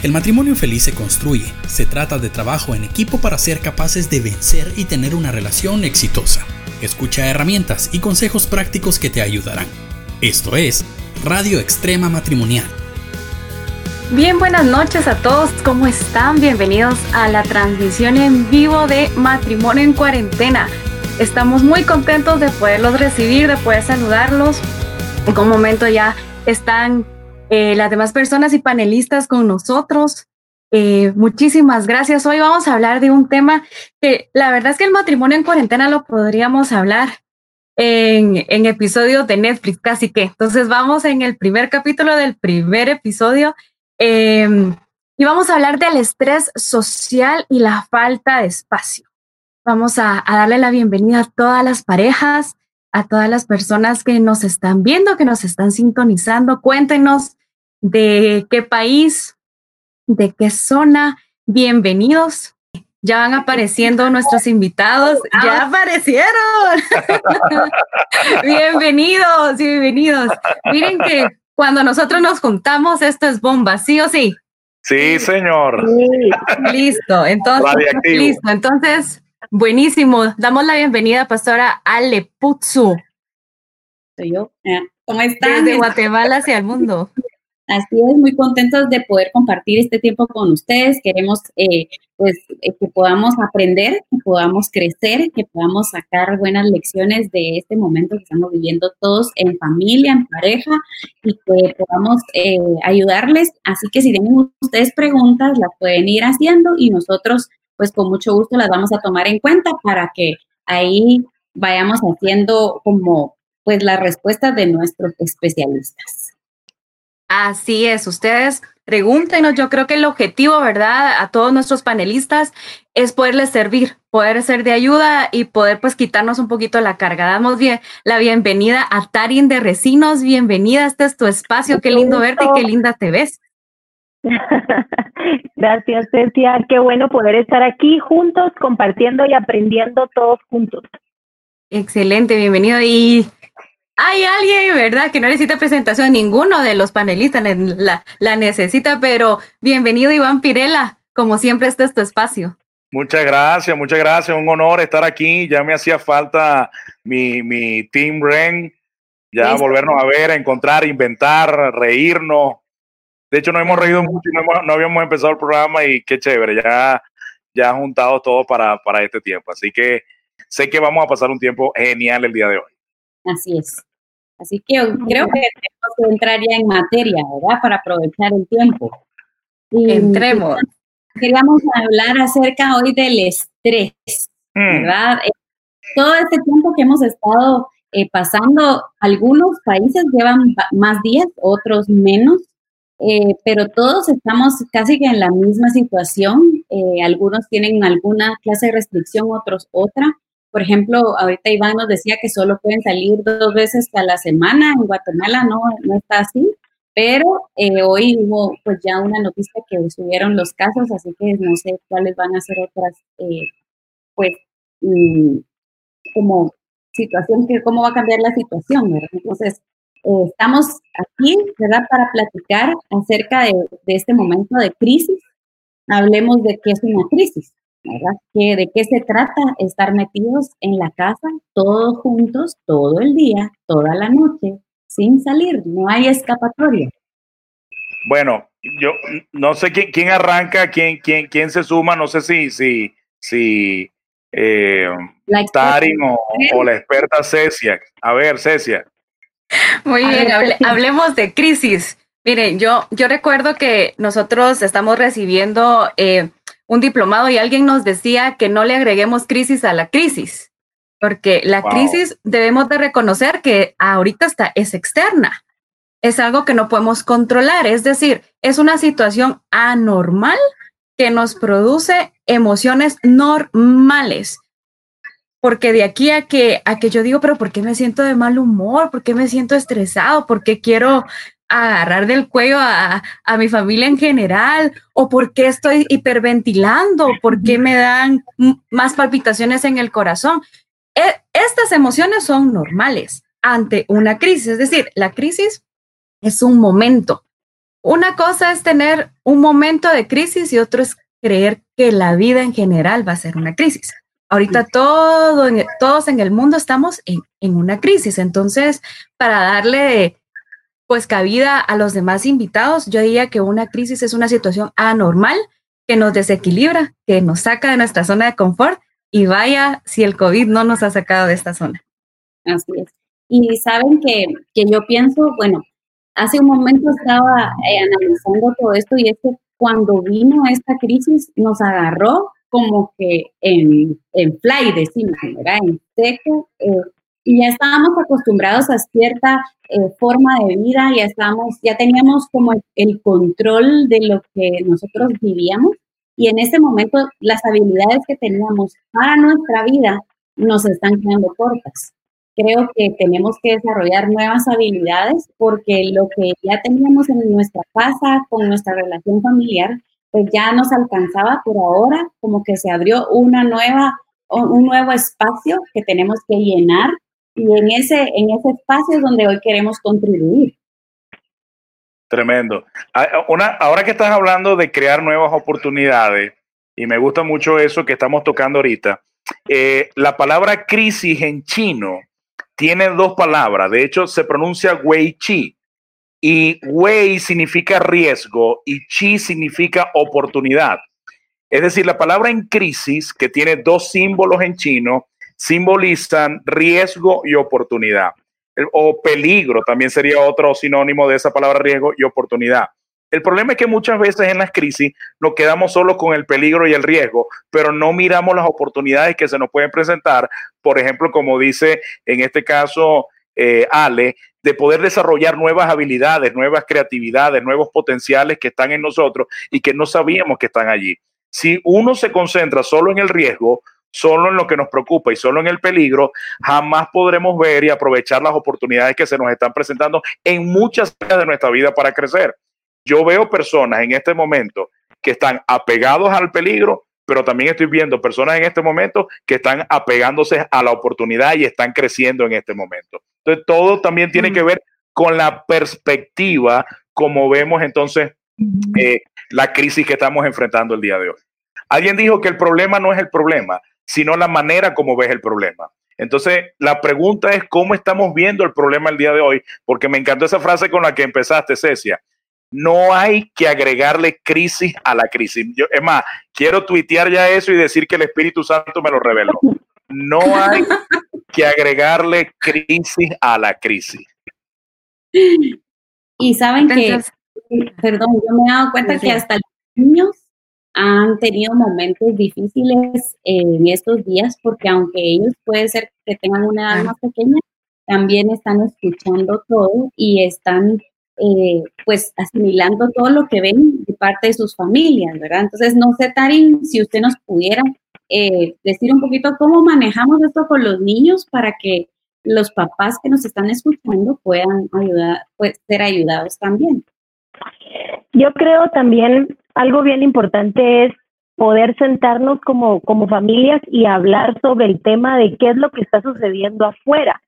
El matrimonio feliz se construye, se trata de trabajo en equipo para ser capaces de vencer y tener una relación exitosa. Escucha herramientas y consejos prácticos que te ayudarán. Esto es Radio Extrema Matrimonial. Bien, buenas noches a todos, ¿cómo están? Bienvenidos a la transmisión en vivo de Matrimonio en Cuarentena. Estamos muy contentos de poderlos recibir, de poder saludarlos. En un momento ya están eh, las demás personas y panelistas con nosotros. Eh, muchísimas gracias. Hoy vamos a hablar de un tema que la verdad es que el matrimonio en cuarentena lo podríamos hablar en, en episodios de Netflix, casi que. Entonces vamos en el primer capítulo del primer episodio em, y vamos a hablar del estrés social y la falta de espacio. Vamos a, a darle la bienvenida a todas las parejas, a todas las personas que nos están viendo, que nos están sintonizando. Cuéntenos de qué país, de qué zona. Bienvenidos. Ya van apareciendo nuestros invitados. Ya aparecieron. bienvenidos, bienvenidos. Miren que cuando nosotros nos juntamos, esto es bomba, ¿sí o sí? Sí, señor. Listo, entonces, listo. Entonces, buenísimo. Damos la bienvenida a Pastora Ale Putsu. Soy yo. Eh, ¿Cómo están? Desde Guatemala hacia el mundo. Así es, muy contentos de poder compartir este tiempo con ustedes. Queremos eh, pues, eh, que podamos aprender, que podamos crecer, que podamos sacar buenas lecciones de este momento que estamos viviendo todos en familia, en pareja, y que podamos eh, ayudarles. Así que si tienen ustedes preguntas, las pueden ir haciendo y nosotros, pues con mucho gusto las vamos a tomar en cuenta para que ahí vayamos haciendo como pues las respuestas de nuestros especialistas. Así es, ustedes pregúntenos, yo creo que el objetivo, ¿verdad? A todos nuestros panelistas es poderles servir, poder ser de ayuda y poder pues quitarnos un poquito la carga. Damos bien, la bienvenida a Tarin de Recinos, bienvenida, este es tu espacio, qué lindo verte y qué linda te ves. Gracias, Cecia, qué bueno poder estar aquí juntos, compartiendo y aprendiendo todos juntos. Excelente, bienvenido. Y hay alguien, ¿verdad? Que no necesita presentación, ninguno de los panelistas la, la necesita, pero bienvenido Iván Pirela, como siempre este es tu espacio. Muchas gracias, muchas gracias, un honor estar aquí, ya me hacía falta mi, mi Team Ren, ya volvernos a ver, a encontrar, inventar, reírnos. De hecho, no hemos reído mucho, no, no habíamos empezado el programa y qué chévere, ya, ya juntado todo para, para este tiempo. Así que sé que vamos a pasar un tiempo genial el día de hoy. Así es. Así que creo que tenemos que entrar ya en materia, ¿verdad? Para aprovechar el tiempo. Entremos. Queríamos hablar acerca hoy del estrés, mm. ¿verdad? Eh, todo este tiempo que hemos estado eh, pasando, algunos países llevan más días, otros menos, eh, pero todos estamos casi que en la misma situación. algunos tienen alguna clase de restricción, otros otra. Por ejemplo, ahorita Iván nos decía que solo pueden salir dos veces a la semana. En Guatemala no, no está así, pero eh, hoy hubo pues ya una noticia que subieron los casos, así que no sé cuáles van a ser otras, eh, pues, mm, como situación, que cómo va a cambiar la situación, ¿verdad? Entonces, eh, estamos aquí, ¿verdad?, para platicar acerca de, de este momento de crisis. Hablemos de qué es una crisis. ¿De qué se trata estar metidos en la casa todos juntos, todo el día, toda la noche, sin salir? No hay escapatoria. Bueno, yo no sé quién, quién arranca, quién, quién, quién se suma, no sé si, si, si eh, Tarin o, la experta Cecia. A ver, Cecia. Muy bien, hablemos de crisis. Miren, yo, yo recuerdo que nosotros estamos recibiendo eh, un diplomado y alguien nos decía que no le agreguemos crisis a la crisis, porque la crisis debemos de reconocer que ahorita está, es externa, es algo que no podemos controlar, es decir, es una situación anormal que nos produce emociones normales. Porque de aquí a que, a que yo digo, pero ¿por qué me siento de mal humor? ¿Por qué me siento estresado? ¿Por qué quiero agarrar del cuello a, mi familia en general, o por qué estoy hiperventilando, por qué me dan más palpitaciones en el corazón. E, estas emociones son normales ante una crisis, es decir, la crisis es un momento, una cosa es tener un momento de crisis y otro es creer que la vida en general va a ser una crisis. Ahorita todo, todos en el mundo estamos en, en una crisis, entonces para darle pues cabida a los demás invitados, yo diría que una crisis es una situación anormal que nos desequilibra, que nos saca de nuestra zona de confort y vaya si el COVID no nos ha sacado de esta zona. Así es. Y saben que, que yo pienso, bueno, hace un momento estaba eh, analizando todo esto y es que cuando vino esta crisis nos agarró como que en, en fly, decimos, ¿verdad? En seco, eh, y ya estábamos acostumbrados a cierta eh, forma de vida, ya estábamos, ya teníamos como el, control de lo que nosotros vivíamos y en este momento las habilidades que teníamos para nuestra vida nos están quedando cortas. Creo que tenemos que desarrollar nuevas habilidades porque lo que ya teníamos en nuestra casa, con nuestra relación familiar, pues ya nos alcanzaba, pero ahora como que se abrió una nueva, un nuevo espacio que tenemos que llenar y en ese, en ese espacio es donde hoy queremos contribuir. Tremendo. Ah, una, ahora que estás hablando de crear nuevas oportunidades, y me gusta mucho eso que estamos tocando ahorita, eh, la palabra crisis en chino tiene dos palabras. De hecho, se pronuncia wei chi. Y wei significa riesgo y chi significa oportunidad. Es decir, la palabra en crisis, que tiene dos símbolos en chino, simbolizan riesgo y oportunidad. O peligro también sería otro sinónimo de esa palabra riesgo y oportunidad. El problema es que muchas veces en las crisis nos quedamos solo con el peligro y el riesgo, pero no miramos las oportunidades que se nos pueden presentar. Por ejemplo, como dice en este caso eh, Ale, de poder desarrollar nuevas habilidades, nuevas creatividades, nuevos potenciales que están en nosotros y que no sabíamos que están allí. Si uno se concentra solo en el riesgo, solo en lo que nos preocupa y solo en el peligro, jamás podremos ver y aprovechar las oportunidades que se nos están presentando en muchas áreas de nuestra vida para crecer. Yo veo personas en este momento que están apegados al peligro, pero también estoy viendo personas en este momento que están apegándose a la oportunidad y están creciendo en este momento. Entonces, todo también tiene que ver con la perspectiva, como vemos entonces eh, la crisis que estamos enfrentando el día de hoy. Alguien dijo que el problema no es el problema, sino la manera como ves el problema. Entonces, la pregunta es cómo estamos viendo el problema el día de hoy, porque me encantó esa frase con la que empezaste, Cecia. No hay que agregarle crisis a la crisis. Yo, es más, quiero tuitear ya eso y decir que el Espíritu Santo me lo reveló. No hay que agregarle crisis a la crisis. Y saben que, perdón, yo me he dado cuenta que hasta los niños han tenido momentos difíciles en estos días porque aunque ellos puede ser que tengan una edad más pequeña, también están escuchando todo y están eh, pues asimilando todo lo que ven de parte de sus familias, ¿verdad? Entonces, no sé, Tarin, si usted nos pudiera eh, decir un poquito cómo manejamos esto con los niños para que los papás que nos están escuchando puedan ayudar, pues, ser ayudados también. Yo creo también algo bien importante es poder sentarnos como, como familias y hablar sobre el tema de qué es lo que está sucediendo afuera,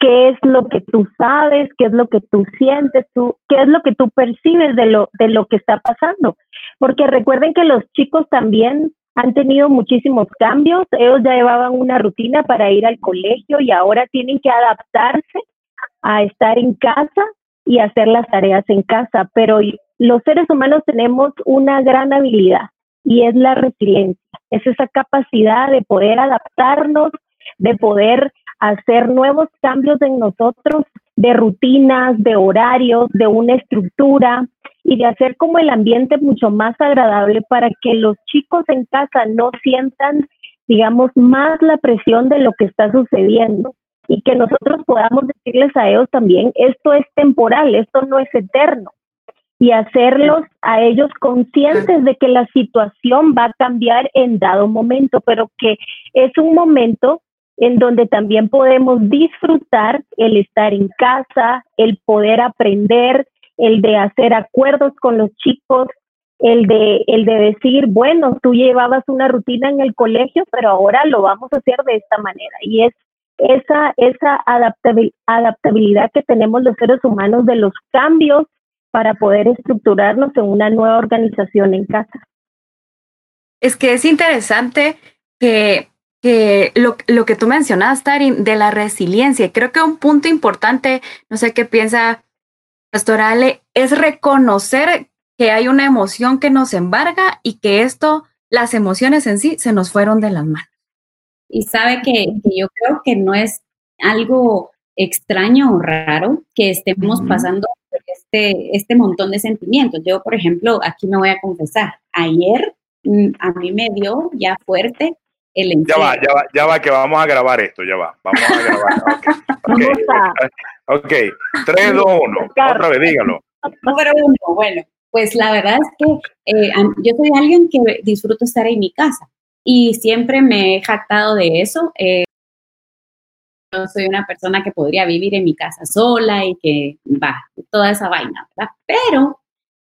qué es lo que tú sabes, qué es lo que tú sientes, tú, qué es lo que tú percibes de lo, de lo que está pasando. Porque recuerden que los chicos también han tenido muchísimos cambios, ellos ya llevaban una rutina para ir al colegio y ahora tienen que adaptarse a estar en casa y hacer las tareas en casa, pero los seres humanos tenemos una gran habilidad y es la resiliencia, es esa capacidad de poder adaptarnos, de poder hacer nuevos cambios en nosotros, de rutinas, de horarios, de una estructura y de hacer como el ambiente mucho más agradable para que los chicos en casa no sientan, digamos, más la presión de lo que está sucediendo y que nosotros podamos decirles a ellos también, esto es temporal, esto no es eterno y hacerlos a ellos conscientes de que la situación va a cambiar en dado momento, pero que es un momento en donde también podemos disfrutar el estar en casa, el poder aprender, el de hacer acuerdos con los chicos, el de, el de decir, bueno, tú llevabas una rutina en el colegio, pero ahora lo vamos a hacer de esta manera. Y es esa, esa adaptabilidad que tenemos los seres humanos de los cambios para poder estructurarnos en una nueva organización en casa. Es que es interesante que, que lo, lo, que tú mencionaste, Tarin, de la resiliencia. Creo que un punto importante, no sé qué piensa Pastorale, es reconocer que hay una emoción que nos embarga y que esto, las emociones en sí, se nos fueron de las manos. Y sabe que, yo creo que no es algo extraño o raro que estemos pasando este, este montón de sentimientos. Yo, por ejemplo, aquí me voy a confesar, ayer mm, a mí me dio ya fuerte el. Ya va, ya va, ya va, que vamos a grabar esto, ya va, vamos a grabar. Ok, ok, okay. 3, 2, 1, otra vez, dígalo. Número uno, bueno, pues la verdad es que eh, yo soy alguien que disfruto estar en mi casa y siempre me he jactado de eso. Eh, yo soy una persona que podría vivir en mi casa sola y que va, toda esa vaina, ¿verdad? Pero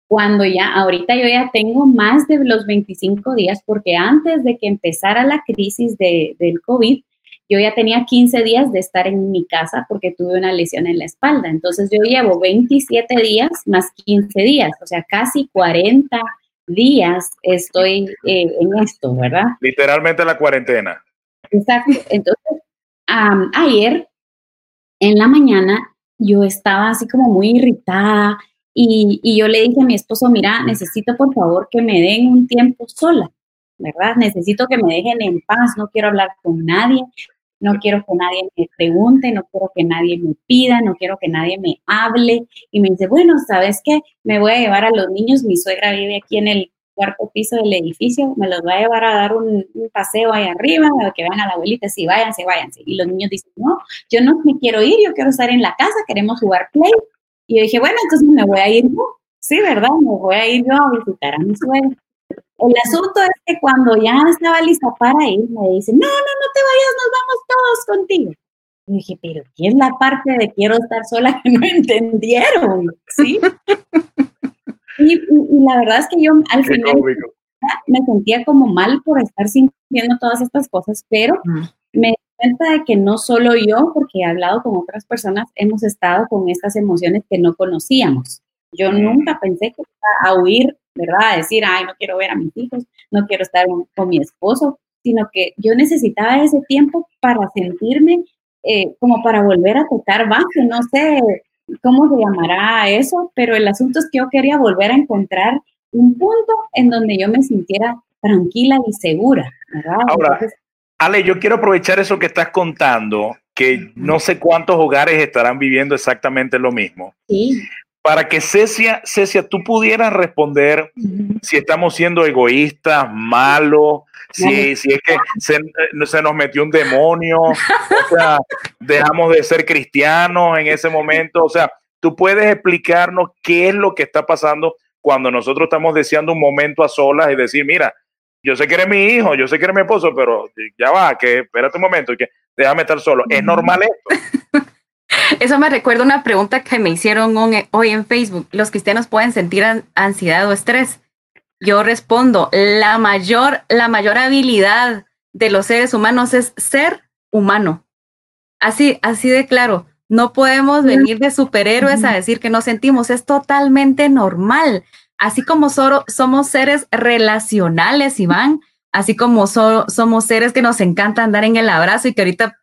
cuando ya, ahorita yo ya tengo más de los 25 días, porque antes de que empezara la crisis de, del COVID, yo ya tenía 15 días de estar en mi casa porque tuve una lesión en la espalda. Entonces yo llevo 27 días más 15 días, o sea, casi 40 días estoy eh, en esto, ¿verdad? Literalmente la cuarentena. Exacto. Entonces, ayer en la mañana yo estaba así como muy irritada y, y yo le dije a mi esposo, mira, necesito por favor que me den un tiempo sola. ¿verdad? Necesito que me dejen en paz, no quiero hablar con nadie, no quiero que nadie me pregunte, no quiero que nadie me pida, no quiero que nadie me hable. Y me dice, bueno, ¿sabes qué? Me voy a llevar a los niños, mi suegra vive aquí en el cuarto piso del edificio, me los voy a llevar a dar un, paseo ahí arriba, a que vean a la abuelita, sí, váyanse, váyanse. Y los niños dicen, no, yo no me quiero ir, yo quiero estar en la casa, queremos jugar play. Y yo dije, bueno, entonces me voy a ir yo. Sí, ¿verdad? Me voy a ir yo a visitar a mi suegra. El asunto es que cuando ya estaba lista para ir, me dice, no, no, no te vayas, nos vamos todos contigo. Y dije, pero ¿qué es la parte de quiero estar sola que no entendieron? ¿Sí? Y, la verdad es que yo al final me sentía como mal por estar sintiendo todas estas cosas, pero me di cuenta de que no solo yo, porque he hablado con otras personas, hemos estado con estas emociones que no conocíamos. Yo nunca pensé que iba a huir ¿verdad? decir, ay, no quiero ver a mis hijos, no quiero estar con, mi esposo, sino que yo necesitaba ese tiempo para sentirme eh, como para volver a tocar base, no sé cómo se llamará eso, pero el asunto es que yo quería volver a encontrar un punto en donde yo me sintiera tranquila y segura, ¿verdad? Ahora, Ale, yo quiero aprovechar eso que estás contando, que no sé cuántos hogares estarán viviendo exactamente lo mismo. Sí para que Cecia, Cecia, tú pudieras responder si estamos siendo egoístas, malos, si, si es que se, se, nos metió un demonio, o sea, dejamos de ser cristianos en ese momento, o sea, tú puedes explicarnos qué es lo que está pasando cuando nosotros estamos deseando un momento a solas y decir, mira, yo sé que eres mi hijo, yo sé que eres mi esposo, pero ya va, que espérate un momento, que déjame estar solo. ¿Es normal esto? Eso me recuerda una pregunta que me hicieron hoy en Facebook. ¿Los cristianos pueden sentir ansiedad o estrés? Yo respondo, la mayor, la mayor habilidad de los seres humanos es ser humano. Así, así de claro. No podemos venir de superhéroes a decir que no sentimos. Es totalmente normal. Así como somos seres relacionales, Iván, así como somos seres que nos encanta andar en el abrazo y que ahorita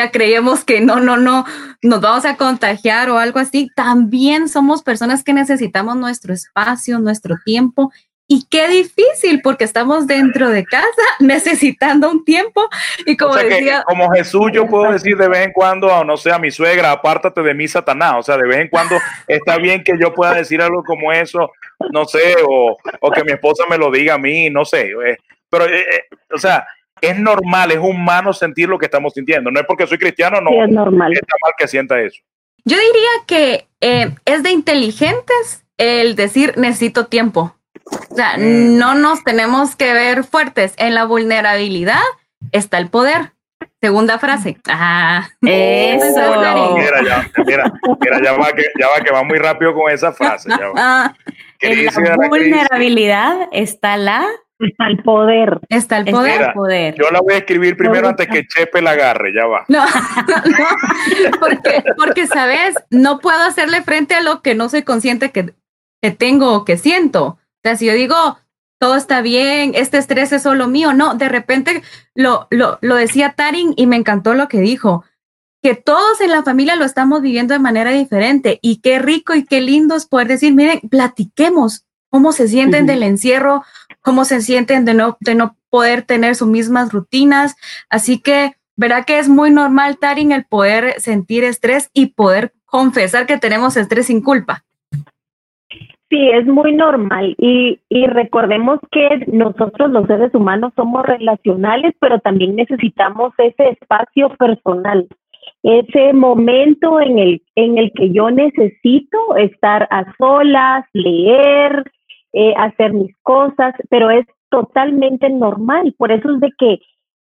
ya creíamos que no, no, no, nos vamos a contagiar o algo así. También somos personas que necesitamos nuestro espacio, nuestro tiempo. Y qué difícil, porque estamos dentro de casa necesitando un tiempo. Y como decía. como Jesús, yo puedo decir de vez en cuando, no sé, a mi suegra, apártate de mí, Satanás. O sea, de vez en cuando está bien que yo pueda decir algo como eso, no sé, o, o que mi esposa me lo diga a mí, no sé. Eh, pero, eh, eh, o sea, es normal, es humano sentir lo que estamos sintiendo. No es porque soy cristiano, no es normal. está mal que sienta eso. Yo diría que eh, es de inteligentes el decir necesito tiempo. O sea, mm. no nos tenemos que ver fuertes. En la vulnerabilidad está el poder. Segunda frase. Ah, eso. Mira, ya, mira, mira, ya va que, ya va que va muy rápido con esa frase. En la vulnerabilidad está la Está el poder. Está el poder. Yo la voy a escribir primero antes que Chepe la agarre, ya va. No, no porque, porque, sabes, no puedo hacerle frente a lo que no soy consciente que, que tengo o que siento. O sea, si yo digo, todo está bien, este estrés es solo mío, no, de repente lo, lo, lo decía Tarin y me encantó lo que dijo, que todos en la familia lo estamos viviendo de manera diferente y qué rico y qué lindo es poder decir, miren, platiquemos cómo se sienten del encierro, cómo se sienten de no, de no poder tener sus mismas rutinas. Así que, verá que es muy normal, Tarin, el poder sentir estrés y poder confesar que tenemos estrés sin culpa. Sí, es muy normal y, y recordemos que nosotros los seres humanos somos relacionales, pero también necesitamos ese espacio personal, ese momento en el, en el que yo necesito estar a solas, leer, eh, hacer mis cosas, pero es totalmente normal. Por eso es de que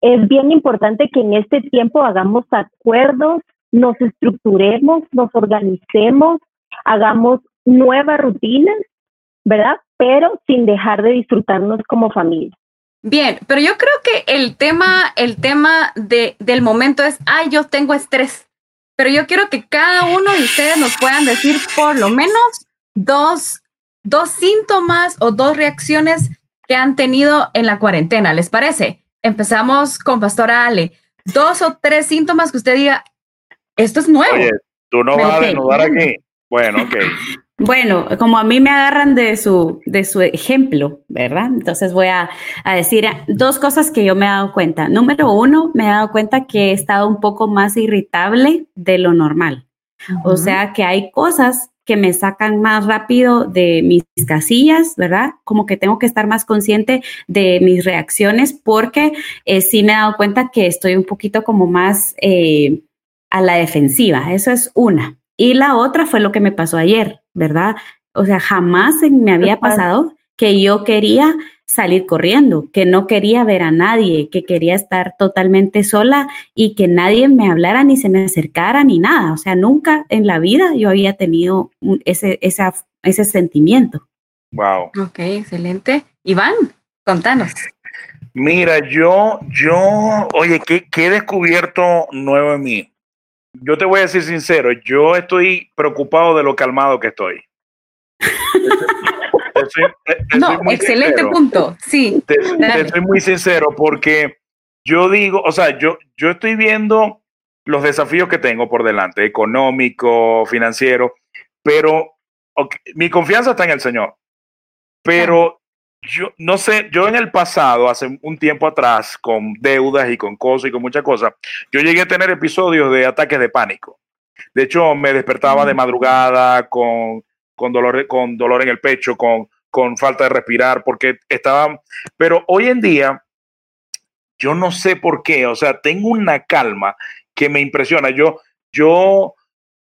es bien importante que en este tiempo hagamos acuerdos, nos estructuremos, nos organicemos, hagamos nuevas rutinas, ¿verdad? Pero sin dejar de disfrutarnos como familia. Bien, pero yo creo que el tema, el tema de, del momento es, ay, yo tengo estrés. Pero yo quiero que cada uno de ustedes nos puedan decir por lo menos dos, dos síntomas o dos reacciones que han tenido en la cuarentena. ¿Les parece? Empezamos con Pastora Ale. Dos o tres síntomas que usted diga, esto es nuevo. Oye, tú no vas a desnudar aquí. Bueno, ok. Bueno, como a mí me agarran de su, de su ejemplo, ¿verdad? Entonces voy a, decir dos cosas que yo me he dado cuenta. Número uno, me he dado cuenta que he estado un poco más irritable de lo normal. O sea que hay cosas que me sacan más rápido de mis casillas, ¿verdad? Como que tengo que estar más consciente de mis reacciones porque eh, sí me he dado cuenta que estoy un poquito como más eh, a la defensiva. Eso es una. Y la otra fue lo que me pasó ayer. ¿verdad? O sea, jamás me había pasado que yo quería salir corriendo, que no quería ver a nadie, que quería estar totalmente sola y que nadie me hablara ni se me acercara ni nada. O sea, nunca en la vida yo había tenido ese, esa, ese sentimiento. Wow. Ok, excelente. Iván, contanos. Mira, yo, yo, oye, ¿qué, qué he descubierto nuevo en mí? yo te voy a decir sincero, yo estoy preocupado de lo calmado que estoy. no, excelente punto, sí. Te, estoy muy sincero porque yo digo, o sea, yo, yo estoy viendo los desafíos que tengo por delante, económico, financiero, pero mi confianza está en el Señor. Pero yo no sé, yo en el pasado, hace un tiempo atrás, con deudas y con cosas y con muchas cosas, yo llegué a tener episodios de ataques de pánico. De hecho, me despertaba de madrugada con, con, dolor, con dolor en el pecho, con, con falta de respirar, porque estaba... Pero hoy en día, yo no sé por qué, o sea, tengo una calma que me impresiona. Yo, yo,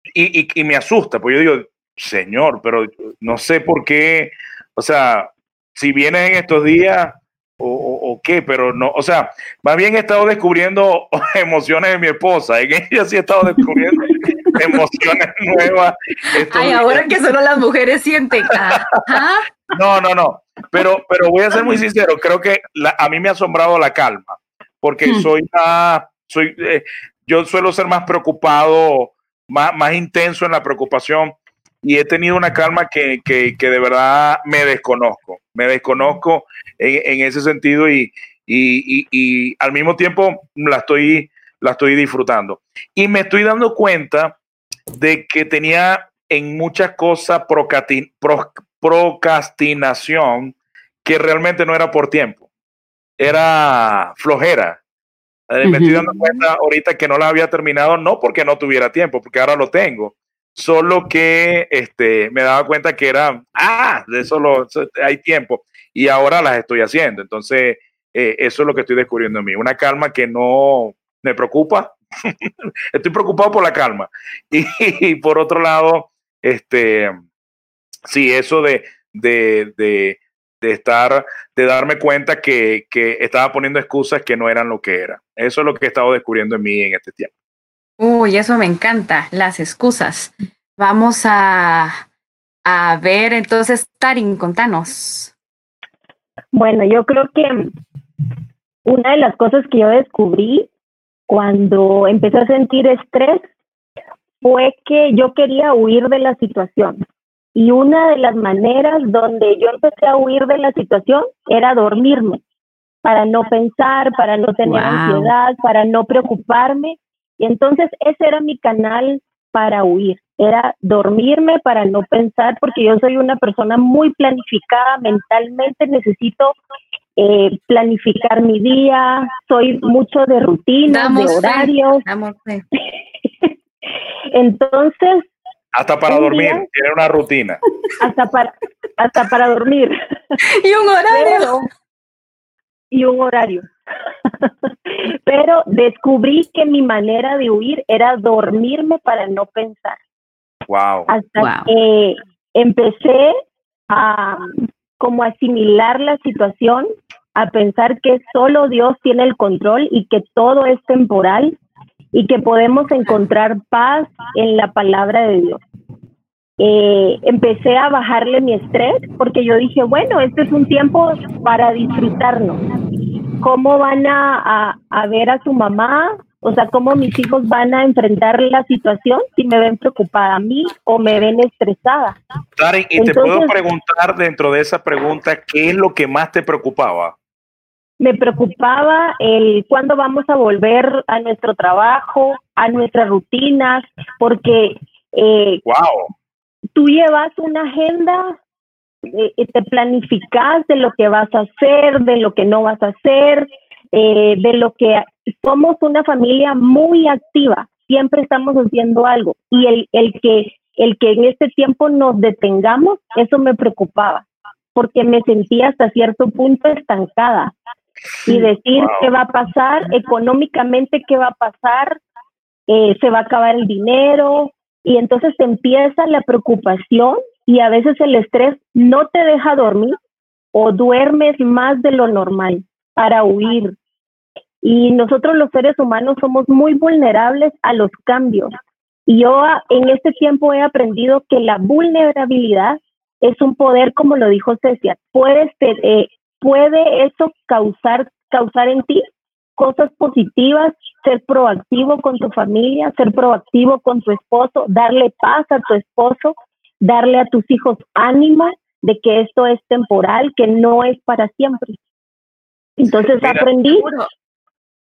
y, y, me asusta, pues yo digo, Señor, pero no sé por qué, o sea, si vienes en estos días o, qué, pero no, o sea, más bien he estado descubriendo emociones de mi esposa, en ella sí he estado descubriendo emociones nuevas. Ay, ahora que solo las mujeres sienten. No, no, no, pero, pero voy a ser muy sincero, creo que a mí me ha asombrado la calma, porque hmm. soy más, soy, eh, yo suelo ser más preocupado, más, más intenso en la preocupación y he tenido una calma que, que, que de verdad me desconozco, me desconozco en, en ese sentido y, y, y, al mismo tiempo la estoy, la estoy disfrutando. Y me estoy dando cuenta de que tenía en muchas cosas procrastinación que realmente no era por tiempo, era flojera. Eh, me estoy dando cuenta ahorita que no la había terminado, no porque no tuviera tiempo, porque ahora lo tengo, solo que este, me daba cuenta que era, ah, de eso, lo, hay tiempo y ahora las estoy haciendo. Entonces, eh, eso es lo que estoy descubriendo en mí, una calma que no me preocupa, estoy preocupado por la calma. Y, por otro lado, este, sí, eso de, de, de, de estar, de darme cuenta que, que estaba poniendo excusas que no eran lo que era. Eso es lo que he estado descubriendo en mí en este tiempo. Uy, eso me encanta, las excusas. Vamos a, a ver, entonces, Tarin, contanos. Bueno, yo creo que una de las cosas que yo descubrí cuando empecé a sentir estrés fue que yo quería huir de la situación. Y una de las maneras donde yo empecé a huir de la situación era dormirme, para no pensar, para no tener ansiedad, para no preocuparme. Y entonces ese era mi canal para huir, era dormirme para no pensar, porque yo soy una persona muy planificada mentalmente, necesito eh, planificar mi día, soy mucho de rutinas, de horarios. Entonces... Hasta para dormir, tiene una rutina. Hasta para, hasta para dormir. y un horario. y un horario. Pero descubrí que mi manera de huir era dormirme para no pensar. Wow. Hasta que empecé a como asimilar la situación, a pensar que solo Dios tiene el control y que todo es temporal y que podemos encontrar paz en la palabra de Dios. Eh, empecé a bajarle mi estrés porque yo dije, bueno, este es un tiempo para disfrutarnos. ¿Cómo van a, a, ver a su mamá? O sea, ¿cómo mis hijos van a enfrentar la situación si me ven preocupada a mí o me ven estresada? Karen, y te puedo preguntar dentro de esa pregunta, ¿qué es lo que más te preocupaba? Me preocupaba el cuándo vamos a volver a nuestro trabajo, a nuestras rutinas, porque eh, wow. tú llevas una agenda, eh, te planificas de lo que vas a hacer, de lo que no vas a hacer, eh, de lo que somos una familia muy activa, siempre estamos haciendo algo y el, el que el que en este tiempo nos detengamos, eso me preocupaba, porque me sentía hasta cierto punto estancada y decir qué va a pasar, económicamente qué va a pasar, eh, se va a acabar el dinero y entonces empieza la preocupación y a veces el estrés no te deja dormir o duermes más de lo normal para huir. Y nosotros los seres humanos somos muy vulnerables a los cambios. Y yo en este tiempo he aprendido que la vulnerabilidad es un poder, como lo dijo Cecia, puedes eh, puede eso causar, causar en ti cosas positivas, ser proactivo con tu familia, ser proactivo con tu esposo, darle paz a tu esposo, darle a tus hijos ánimo de que esto es temporal, que no es para siempre. Entonces aprendí.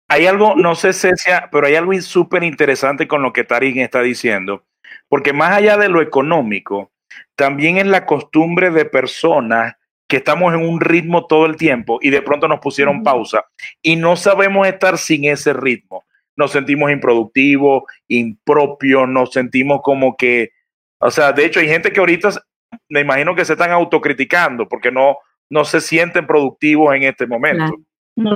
Hay algo, no sé, Cecia, pero hay algo súper interesante con lo que Tarín está diciendo, porque más allá de lo económico, también es la costumbre de personas que estamos en un ritmo todo el tiempo y de pronto nos pusieron pausa y no sabemos estar sin ese ritmo. Nos sentimos improductivos, impropios, nos sentimos como que, o sea, de hecho hay gente que ahorita me imagino que se están autocriticando porque no, no se sienten productivos en este momento. No.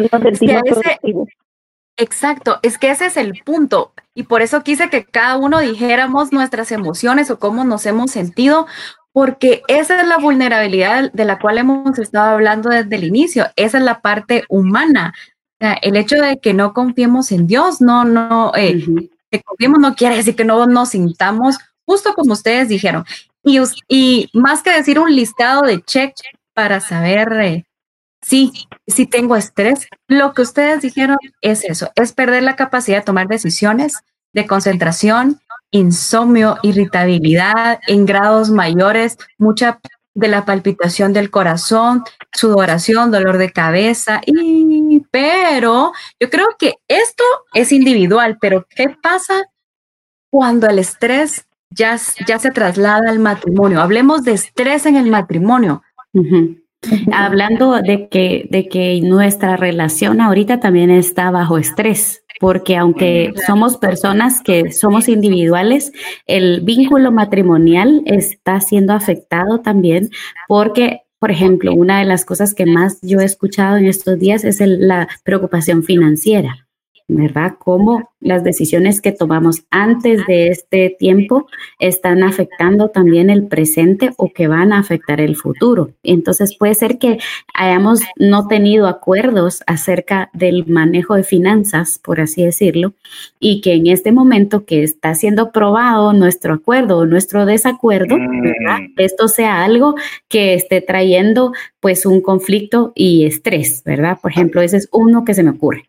Exacto, es que ese es el punto. Y por eso quise que cada uno dijéramos nuestras emociones o cómo nos hemos sentido, porque esa es la vulnerabilidad de la cual hemos estado hablando desde el inicio, esa es la parte humana. el hecho de que no confiemos en Dios, no, no, eh, que confiemos no quiere decir que no nos sintamos justo como ustedes dijeron. Y, y más que decir un listado de check para saber eh, si, si tengo estrés, lo que ustedes dijeron es eso, es perder la capacidad de tomar decisiones, de concentración, insomnio, irritabilidad en grados mayores, mucha de la palpitación del corazón, sudoración, dolor de cabeza, y, pero yo creo que esto es individual, pero ¿qué pasa cuando el estrés ya, ya se traslada al matrimonio? Hablemos de estrés en el matrimonio. Hablando de que, de que nuestra relación ahorita también está bajo estrés porque aunque somos personas que somos individuales, el vínculo matrimonial está siendo afectado también porque por ejemplo, una de las cosas que más yo he escuchado en estos días es la preocupación financiera. ¿Verdad? Cómo las decisiones que tomamos antes de este tiempo están afectando también el presente o que van a afectar el futuro. Entonces puede ser que hayamos no tenido acuerdos acerca del manejo de finanzas, por así decirlo, y que en este momento que está siendo probado nuestro acuerdo o nuestro desacuerdo, ¿verdad? Mm. Esto sea algo que esté trayendo pues un conflicto y estrés, ¿verdad? Por ejemplo, ese es uno que se me ocurre.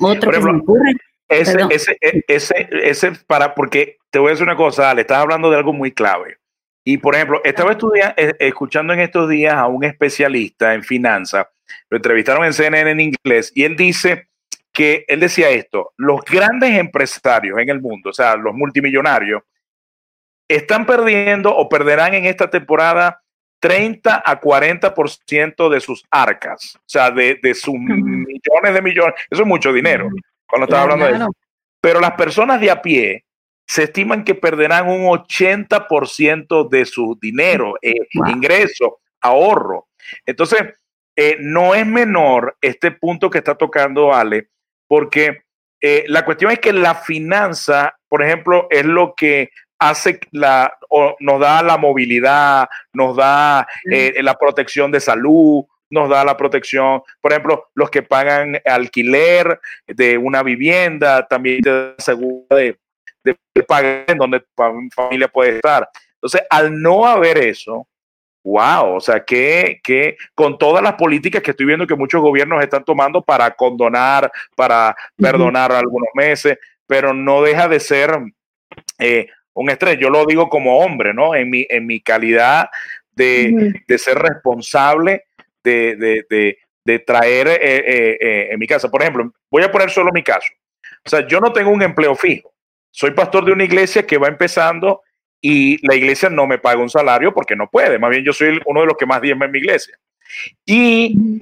Otro que se me ocurre. Ese, ese, ese, ese, para, porque te voy a decir una cosa, le estás hablando de algo muy clave. Y por ejemplo, estaba estudiando, eh, escuchando en estos días a un especialista en finanzas, lo entrevistaron en CNN en inglés, y él dice que, él decía esto, los grandes empresarios en el mundo, o sea, los multimillonarios, están perdiendo o perderán en esta temporada 30 a 40% de sus arcas, o sea, de, sus millones de millones. Eso es mucho dinero, cuando estaba hablando de eso. Pero las personas de a pie se estiman que perderán un 80% de su dinero, eh, ingreso, ahorro. Entonces, eh, no es menor este punto que está tocando Ale, porque eh, la cuestión es que la finanza, por ejemplo, es lo que hace la, o nos da la movilidad, nos da eh, la protección de salud, nos da la protección, por ejemplo, los que pagan alquiler de una vivienda, también te asegura de, de pagar en donde tu familia puede estar. Entonces, al no haber eso, wow, o sea, que, que con todas las políticas que estoy viendo que muchos gobiernos están tomando para condonar, para perdonar algunos meses, pero no deja de ser eh, un estrés. Yo lo digo como hombre, ¿no? En mi, en mi calidad de, ser responsable, de, traer eh, eh, eh, en mi casa. Por ejemplo, voy a poner solo mi caso. O sea, yo no tengo un empleo fijo. Soy pastor de una iglesia que va empezando y la iglesia no me paga un salario porque no puede. Más bien yo soy uno de los que más diezma en mi iglesia. Y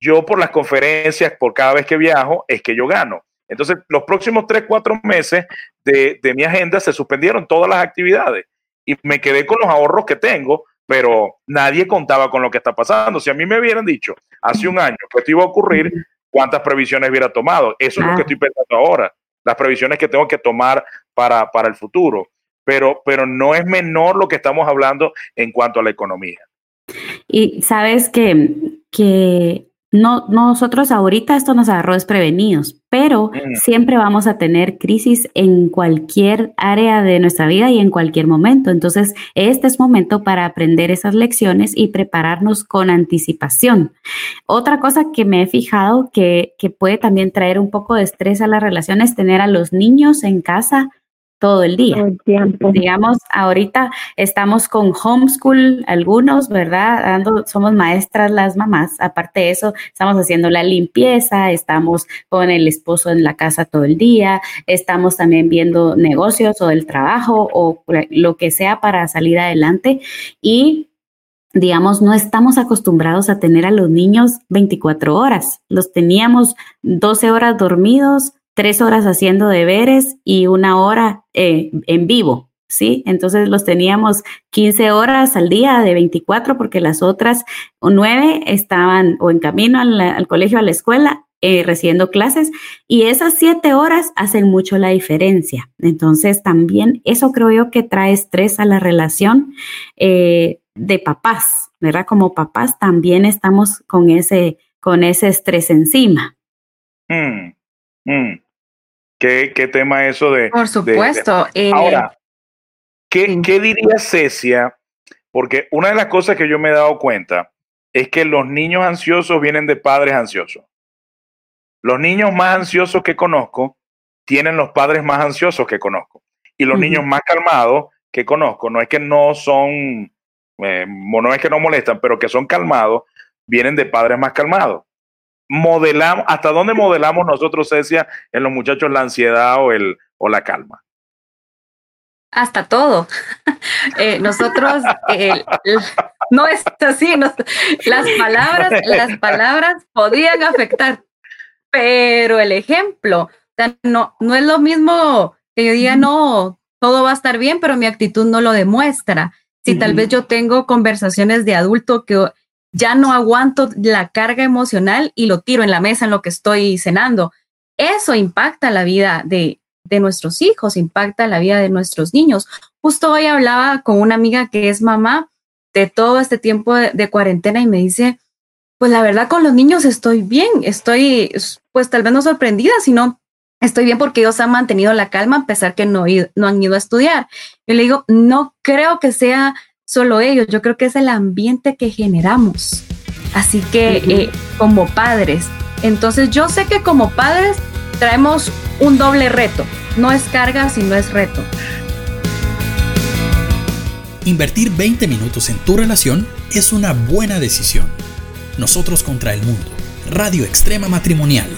yo por las conferencias, por cada vez que viajo, es que yo gano. Entonces, los próximos tres, cuatro meses de, mi agenda se suspendieron todas las actividades y me quedé con los ahorros que tengo, pero nadie contaba con lo que está pasando. Si a mí me hubieran dicho hace un año que esto iba a ocurrir, ¿cuántas previsiones hubiera tomado? Eso es lo que estoy pensando ahora, las previsiones que tengo que tomar para, para el futuro. Pero, pero no es menor lo que estamos hablando en cuanto a la economía. Y sabes que, que no, nosotros ahorita esto nos agarró desprevenidos, pero mm. siempre vamos a tener crisis en cualquier área de nuestra vida y en cualquier momento. Entonces, este es momento para aprender esas lecciones y prepararnos con anticipación. Otra cosa que me he fijado que, que puede también traer un poco de estrés a las relaciones es tener a los niños en casa todo el día. Digamos, ahorita estamos con homeschool algunos, ¿verdad? Dando, somos maestras las mamás. Aparte de eso, estamos haciendo la limpieza, estamos con el esposo en la casa todo el día, estamos también viendo negocios o el trabajo o lo que sea para salir adelante y digamos, no estamos acostumbrados a tener a los niños 24 horas. Los teníamos 12 horas dormidos, tres horas haciendo deberes y una hora eh, en vivo, ¿sí? Entonces los teníamos 15 horas al día de 24 porque las otras nueve estaban o en camino al, colegio, a la escuela, eh, recibiendo clases y esas siete horas hacen mucho la diferencia. Entonces también eso creo yo que trae estrés a la relación eh, de papás, ¿verdad? Como papás también estamos con ese, con ese estrés encima. Mm, mm. ¿Qué, tema eso de... Por supuesto. Eh, ahora, ¿qué, ¿qué diría Cecia? Porque una de las cosas que yo me he dado cuenta es que los niños ansiosos vienen de padres ansiosos. Los niños más ansiosos que conozco tienen los padres más ansiosos que conozco. Y los niños más calmados que conozco, no es que no son, eh, no es que no molestan, pero que son calmados, vienen de padres más calmados modelamos, hasta dónde modelamos nosotros, Cecia, en los muchachos la ansiedad o, el, o la calma? Hasta todo. Eh, nosotros, no es así, las palabras, las palabras podían afectar, pero el ejemplo, no, no es lo mismo que yo diga, no, todo va a estar bien, pero mi actitud no lo demuestra. Si tal vez yo tengo conversaciones de adulto que ya no aguanto la carga emocional y lo tiro en la mesa en lo que estoy cenando. Eso impacta la vida de, nuestros hijos, impacta la vida de nuestros niños. Justo hoy hablaba con una amiga que es mamá de todo este tiempo de, cuarentena y me dice, pues la verdad con los niños estoy bien, estoy pues tal vez no sorprendida, sino estoy bien porque ellos han mantenido la calma a pesar que no, no han ido a estudiar. Yo le digo, no creo que sea solo ellos, yo creo que es el ambiente que generamos. Así que eh, como padres, entonces yo sé que como padres traemos un doble reto, no es carga, sino es reto. Invertir 20 minutos en tu relación es una buena decisión. Nosotros contra el mundo. Radio Extrema Matrimonial.